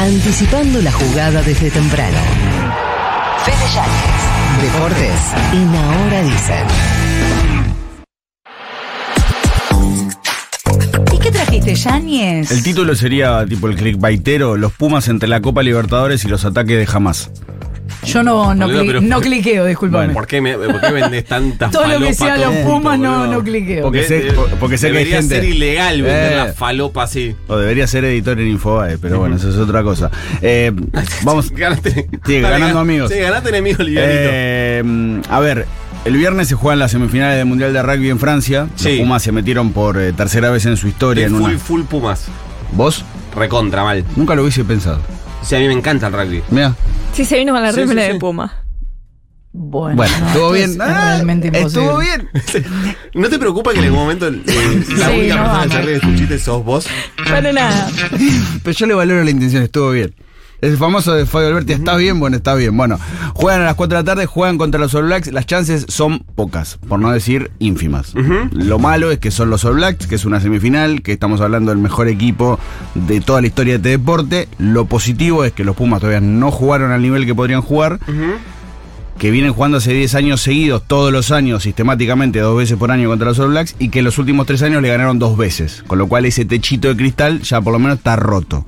Anticipando la jugada desde temprano. Fede Yáñez. Deportes. En Ahora Dicen. ¿Y qué trajiste, Yáñez? El título sería tipo el clickbaitero, los Pumas entre la Copa Libertadores y los ataques de jamás. Yo no, no, Boludo, cli- pero- no cliqueo, discúlpame. ¿Por qué, me, ¿Por qué vendes tantas Todo lo que sea los Pumas no, no cliqueo. Porque sé- De- porque sé que hay debería gente- ser ilegal vender Eh. la falopa así. O debería ser editor en Infobae, pero bueno, eso es otra cosa. Eh, vamos. Ganaste. Sí, ganando amigos. Sí, ganaste enemigos livianito. Eh, a ver, el viernes se juegan las semifinales del Mundial de Rugby en Francia. Sí. Los Pumas se metieron por eh, tercera vez en su historia. De En full, una... full Pumas. ¿Vos? Recontra mal. Nunca lo hubiese pensado. O sea, a mí me encanta el rugby. Mira. Sí, se vino con la Sí, remera sí, sí. de Puma. Bueno, Bueno, no, estuvo bien. es Ah, realmente. Estuvo bien. ¿No te preocupa que en algún momento eh, la Sí, única no persona que se ríe de tus chistes sos vos? Para nada. Pero yo le valoro la intención, estuvo bien. El famoso de Fabio Alberti, ¿está bien? Bueno, está bien. Bueno, juegan a las 4 de la tarde, juegan contra los All Blacks. Las chances son pocas, por no decir ínfimas. Lo malo es que son los All Blacks, que es una semifinal, que estamos hablando del mejor equipo de toda la historia de este deporte. Lo positivo es que los Pumas todavía no jugaron al nivel que podrían jugar. Que vienen jugando hace 10 años seguidos, todos los años, sistemáticamente, dos veces por año contra los All Blacks, y que en los últimos tres años le ganaron dos veces. Con lo cual ese techito de cristal ya por lo menos está roto.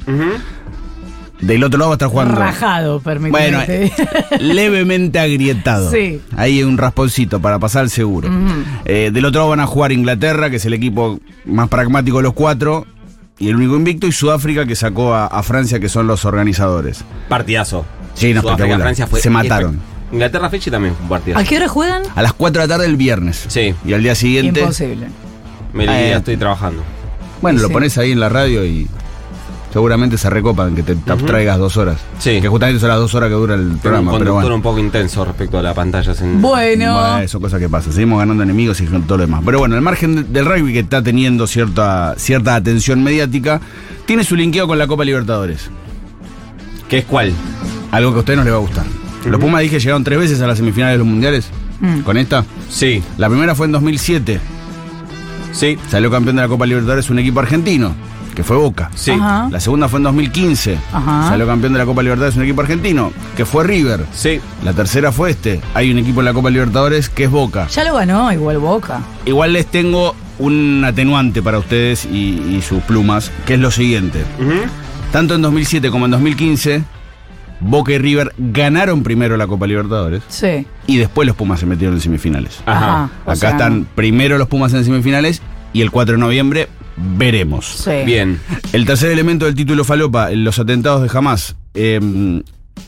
Del otro lado va a estar jugando. Rajado, Bueno, permíteme. eh, levemente agrietado. Sí. Ahí hay un rasponcito para pasar el seguro. Eh, del otro lado van a jugar Inglaterra, que es el equipo más pragmático de los cuatro, y el único invicto, y Sudáfrica, que sacó a, a Francia, que son los organizadores. Partidazo. Sí, no, Sudáfrica. Francia fue Se mataron. Inglaterra, Fechi también fue un partidazo. ¿A qué hora juegan? A las 4 de la tarde el viernes. Sí. Y al día siguiente. Imposible. Me Eh. estoy trabajando. Bueno, Sí, lo sí. pones ahí en la radio y seguramente se recopan que te, te abstraigas dos horas. Sí. Que justamente son las dos horas que dura el Tengo un programa. Pero bueno. un poco intenso respecto a las pantallas. En... Bueno. Bueno, son cosas que pasan. Seguimos ganando enemigos y todo lo demás. Pero bueno, el margen de- del rugby que está teniendo cierta, cierta atención mediática, tiene su linkeo con la Copa Libertadores. ¿Qué es cuál? Algo que a ustedes no les va a gustar. Los Pumas dije llegaron tres veces a las semifinales de los mundiales. Mm. Con esta. Sí, La primera fue en 2007. sí, Salió campeón de la Copa Libertadores un equipo argentino, que fue Boca. sí. Ajá. La segunda fue en 2015. Ajá. Salió campeón de la Copa Libertadores un equipo argentino, que fue River. Sí. La tercera fue este. Hay un equipo en la Copa Libertadores que es Boca. Ya lo ganó, igual Boca. Igual les tengo un atenuante para ustedes y, y sus plumas, que es lo siguiente. Tanto en 2007 como en 2015, Boca y River ganaron primero la Copa Libertadores Sí. y después los Pumas se metieron en semifinales. Ajá. o Acá sea, están primero los Pumas en semifinales y el 4 de noviembre veremos. Sí. Bien. El tercer elemento del título falopa, los atentados de Hamas, eh,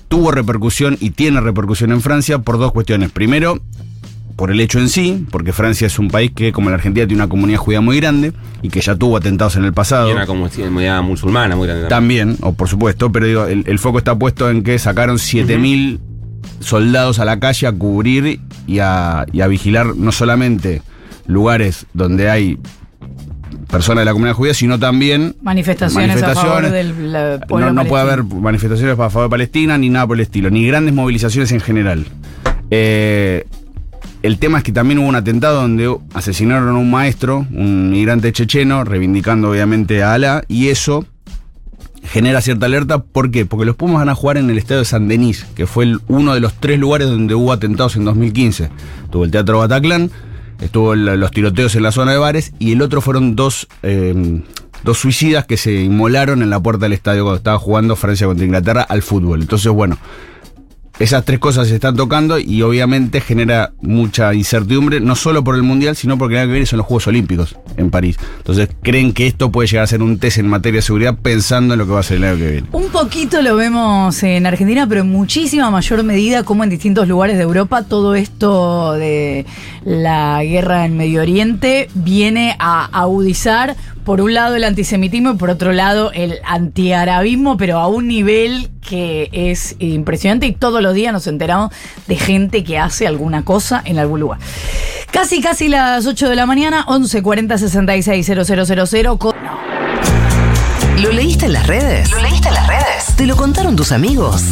tuvo repercusión y tiene repercusión en Francia por dos cuestiones. Primero, por el hecho en sí, porque Francia es un país que, como la Argentina, tiene una comunidad judía muy grande y que ya tuvo atentados en el pasado. Y una comunidad musulmana muy grande. También, o por supuesto, pero digo, el, el foco está puesto en que sacaron 7000 soldados a la calle a cubrir y a, y a vigilar no solamente lugares donde hay personas de la comunidad judía, sino también Manifestaciones, a favor del la- pueblo no, no puede haber manifestaciones a favor de Palestina ni nada por el estilo, ni grandes movilizaciones en general. Eh, el tema es que también hubo un atentado donde asesinaron a un maestro, un migrante checheno, reivindicando obviamente a Alá, y eso genera cierta alerta. ¿Por qué? Porque los Pumas van a jugar en el estadio de San Denis, que fue el- uno de los tres lugares donde hubo atentados en 2015. Tuvo el Teatro Bataclan, estuvo los tiroteos en la zona de bares, y el otro fueron dos, eh, dos suicidas que se inmolaron en la puerta del estadio cuando estaba jugando Francia contra Inglaterra al fútbol. Entonces, bueno, esas tres cosas se están tocando y obviamente genera mucha incertidumbre, no solo por el Mundial, sino porque el año que viene son los Juegos Olímpicos en París. Entonces, creen que esto puede llegar a ser un test en materia de seguridad pensando en lo que va a ser el año que viene. Un poquito lo vemos en Argentina, pero en muchísima mayor medida, como en distintos lugares de Europa, todo esto de la guerra en Medio Oriente viene a agudizar, por un lado, el antisemitismo y por otro lado, el antiarabismo, pero a un nivel que es impresionante y todos los días nos enteramos de gente que hace alguna cosa en algún lugar. Casi, casi las 8 de la mañana, 11 40 66 000. con- ¿Lo leíste en las redes? ¿Lo leíste en las redes? ¿Te lo contaron tus amigos?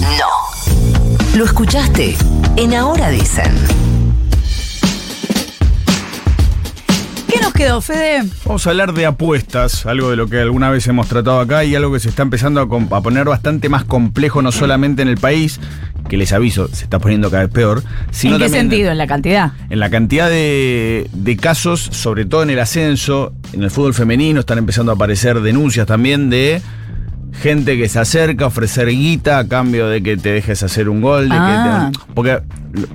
No. ¿Lo escuchaste? En Ahora Dicen. Quedó, Fede? Vamos a hablar de apuestas, algo de lo que alguna vez hemos tratado acá y algo que se está empezando a, poner bastante más complejo, no solamente en el país, que les aviso, se está poniendo cada vez peor, sino ¿En qué sentido? ¿En la cantidad? en la cantidad de, de casos, sobre todo en el ascenso, en el fútbol femenino, están empezando a aparecer denuncias también de gente que se acerca a ofrecer guita a cambio de que te dejes hacer un gol. De Ah. que te- porque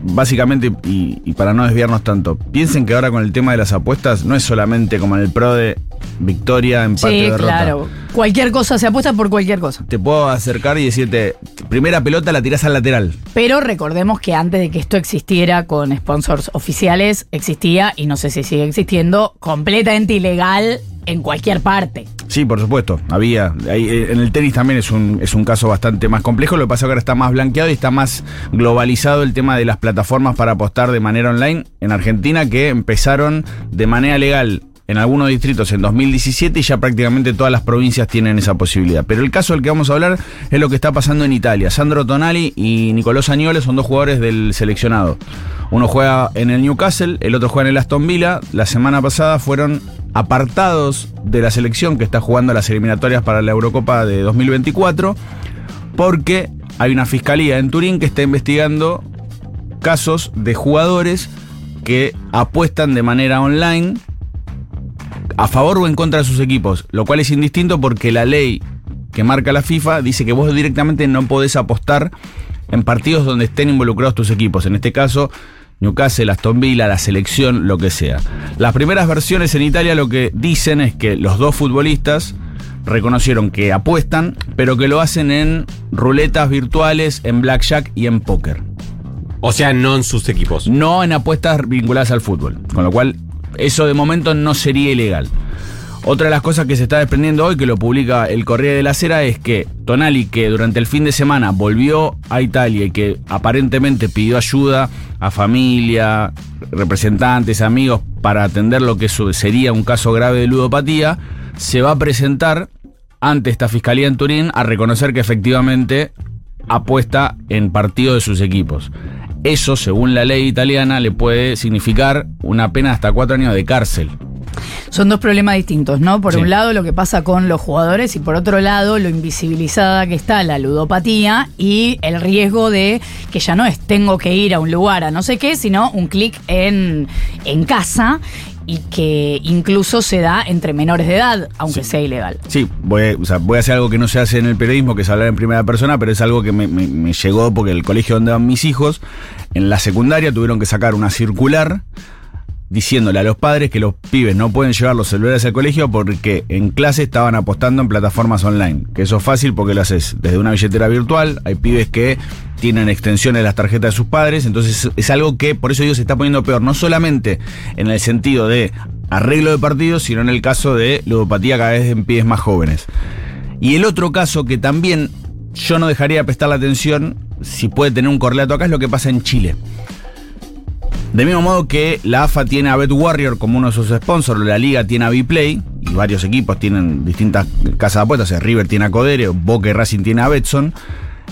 básicamente, y, y para no desviarnos tanto, piensen que ahora con el tema de las apuestas no es solamente como en el pro de victoria, empate, Sí, derrota. claro. Cualquier cosa se apuesta por cualquier cosa. Te puedo acercar y decirte, primera pelota la tirás al lateral. Pero recordemos que antes de que esto existiera con sponsors oficiales, existía, y no sé si sigue existiendo, completamente ilegal en cualquier parte. Sí, por supuesto, había. Eh, en el tenis también es un, es un caso bastante más complejo. Lo que pasa es que ahora está más blanqueado y está más globalizado el tema de las plataformas para apostar de manera online en Argentina que empezaron de manera legal en algunos distritos en 2017 y ya prácticamente todas las provincias tienen esa posibilidad. Pero el caso del que vamos a hablar es lo que está pasando en Italia. Sandro Tonali y Nicolò Sagnole son dos jugadores del seleccionado. Uno juega en el Newcastle, el otro juega en el Aston Villa. La semana pasada fueron apartados de la selección que está jugando las eliminatorias para la Eurocopa de 2024 porque hay una fiscalía en Turín que está investigando casos de jugadores que apuestan de manera online a favor o en contra de sus equipos, lo cual es indistinto porque la ley que marca la FIFA dice que vos directamente no podés apostar en partidos donde estén involucrados tus equipos. En este caso, Newcastle, Aston Villa, la selección, lo que sea. Las primeras versiones en Italia lo que dicen es que los dos futbolistas reconocieron que apuestan, pero que lo hacen en ruletas virtuales, en blackjack y en póker. O sea, no en sus equipos. No en apuestas vinculadas al fútbol. Con lo cual, eso de momento no sería ilegal. Otra de las cosas que se está desprendiendo hoy, que lo publica el Corriere de la Sera, es que Tonali, que durante el fin de semana volvió a Italia y que aparentemente pidió ayuda a familia, representantes, amigos, para atender lo que sería un caso grave de ludopatía, se va a presentar ante esta fiscalía en Turín a reconocer que efectivamente apuesta en partido de sus equipos. Eso, según la ley italiana, le puede significar una pena hasta cuatro años de cárcel. Son dos problemas distintos, ¿no? Por Sí. un lado, lo que pasa con los jugadores y por otro lado, lo invisibilizada que está la ludopatía y el riesgo de que ya no es tengo que ir a un lugar a no sé qué, sino un clic en, en casa y que incluso se da entre menores de edad, aunque sea ilegal. Sí, voy, a- o sea, voy a hacer algo que no se hace en el periodismo, que es hablar en primera persona, pero es algo que me, me- me llegó porque el colegio donde van mis hijos, en la secundaria tuvieron que sacar una circular diciéndole a los padres que los pibes no pueden llevar los celulares al colegio porque en clase estaban apostando en plataformas online. Que eso es fácil porque lo haces desde una billetera virtual. Hay pibes que tienen extensiones de las tarjetas de sus padres. Entonces es algo que, por eso digo, se está poniendo peor. No solamente en el sentido de arreglo de partidos, sino en el caso de ludopatía cada vez en pibes más jóvenes. Y el otro caso que también yo no dejaría de prestar la atención, si puede tener un correlato acá, es lo que pasa en Chile. De mismo modo que la AFA tiene a Bet Warrior como uno de sus sponsors, la liga tiene a Vplay y varios equipos tienen distintas casas de apuestas, o sea, River tiene a Codere, Boca y Racing tiene a Betson.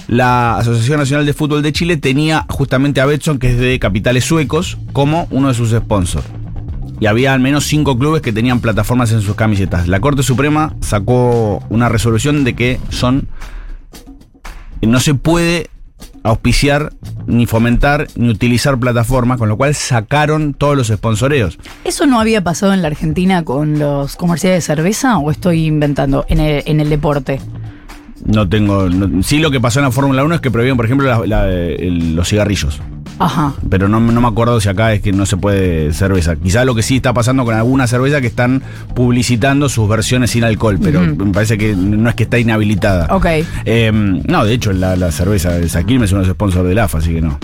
La Asociación Nacional de Fútbol de Chile tenía justamente a Betson, que es de capitales suecos, como uno de sus sponsors. Y había al menos cinco clubes que tenían plataformas en sus camisetas. La Corte Suprema sacó una resolución de que son. No se puede auspiciar, ni fomentar, ni utilizar plataformas, con lo cual sacaron todos los sponsoreos. ¿Eso no había pasado en la Argentina con los comerciales de cerveza o estoy inventando en el, en el deporte? No tengo. no- sí, lo que pasó en la Fórmula 1 es que prohibieron, por ejemplo, la- la- el- los cigarrillos. Ajá. Pero no, no me acuerdo si acá es que no se puede cerveza. Quizá lo que sí está pasando con alguna cerveza que están publicitando sus versiones sin alcohol, pero me parece que no es que está inhabilitada. Ok. Eh, no, de hecho, la, la cerveza de Saquilme es uno de los sponsors del AFA, así que no.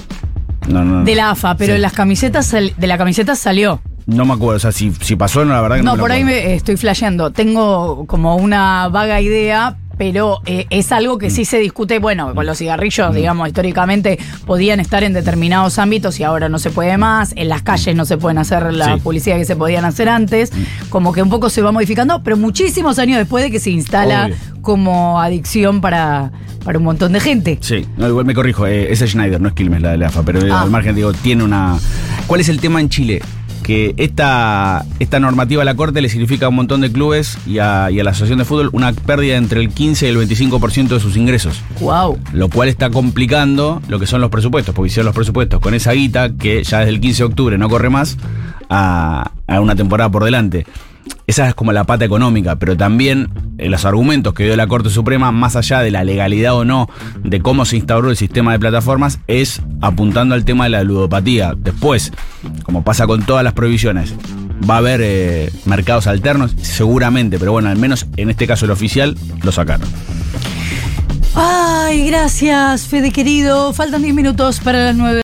No, no. De la AFA, pero Sí. las camisetas de la camiseta salió. No me acuerdo, o sea, si, si pasó, no, la verdad que no. No, me por ahí me estoy flasheando. Tengo como una vaga idea, pero eh, es algo que sí se discute. Bueno, con los cigarrillos, digamos, históricamente podían estar en determinados ámbitos y ahora no se puede más. En las calles no se pueden hacer la Sí. publicidad que se podían hacer antes. Como que un poco se va modificando, pero muchísimos años después de que se instala Obvio. como adicción para, para un montón de gente. Sí, no, igual me corrijo, eh, es Schneider, no es Quilmes la de la AFA, pero Ah. al margen digo, tiene una... ¿Cuál es el tema en Chile? Que esta, esta normativa a la Corte le significa a un montón de clubes y a, y a la Asociación de Fútbol una pérdida entre el 15 y el 25% de sus ingresos. Wow. Lo cual está complicando lo que son los presupuestos, porque hicieron los presupuestos con esa guita que ya desde el 15 de octubre no corre más a, a una temporada por delante. Esa es como la pata económica, pero también eh, los argumentos que dio la Corte Suprema, más allá de la legalidad o no de cómo se instauró el sistema de plataformas, es apuntando al tema de la ludopatía. Después, como pasa con todas las prohibiciones, va a haber eh, mercados alternos, seguramente, pero bueno, al menos en este caso el oficial lo sacaron. Ay, gracias, Fede querido. Faltan 10 minutos para las 9.